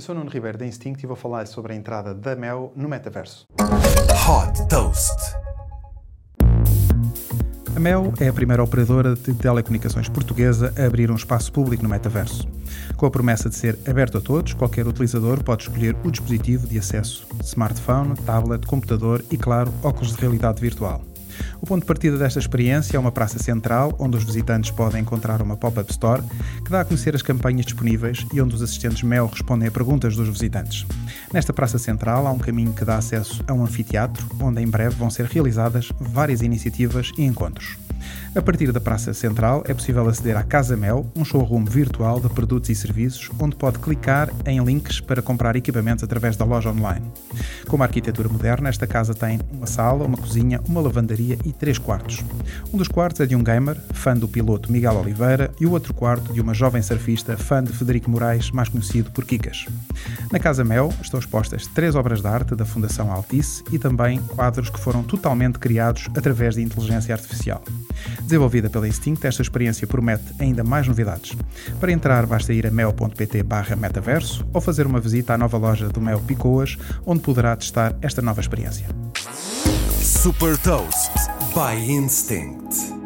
Eu sou o Nuno Ribeiro da Instinct e vou falar sobre a entrada da Mel no metaverso. Hot Toast. A Mel é a primeira operadora de telecomunicações portuguesa a abrir um espaço público no metaverso. Com a promessa de ser aberto a todos, qualquer utilizador pode escolher o dispositivo de acesso: smartphone, tablet, computador e, claro, óculos de realidade virtual. O ponto de partida desta experiência é uma praça central, onde os visitantes podem encontrar uma pop-up store que dá a conhecer as campanhas disponíveis e onde os assistentes Mel respondem a perguntas dos visitantes. Nesta praça central há um caminho que dá acesso a um anfiteatro, onde em breve vão ser realizadas várias iniciativas e encontros. A partir da Praça Central é possível aceder à Casa Mel, um showroom virtual de produtos e serviços, onde pode clicar em links para comprar equipamentos através da loja online. Com uma arquitetura moderna, esta casa tem uma sala, uma cozinha, uma lavandaria e três quartos. Um dos quartos é de um gamer, fã do piloto Miguel Oliveira, e o outro quarto de uma jovem surfista, fã de Federico Moraes, mais conhecido por Kikas. Na Casa Mel estão expostas três obras de arte da Fundação Altice e também quadros que foram totalmente criados através de inteligência artificial. Desenvolvida pela Instinct, esta experiência promete ainda mais novidades. Para entrar, basta ir a mel.pt metaverso ou fazer uma visita à nova loja do Mel Picoas, onde poderá testar esta nova experiência. Super Toast by Instinct.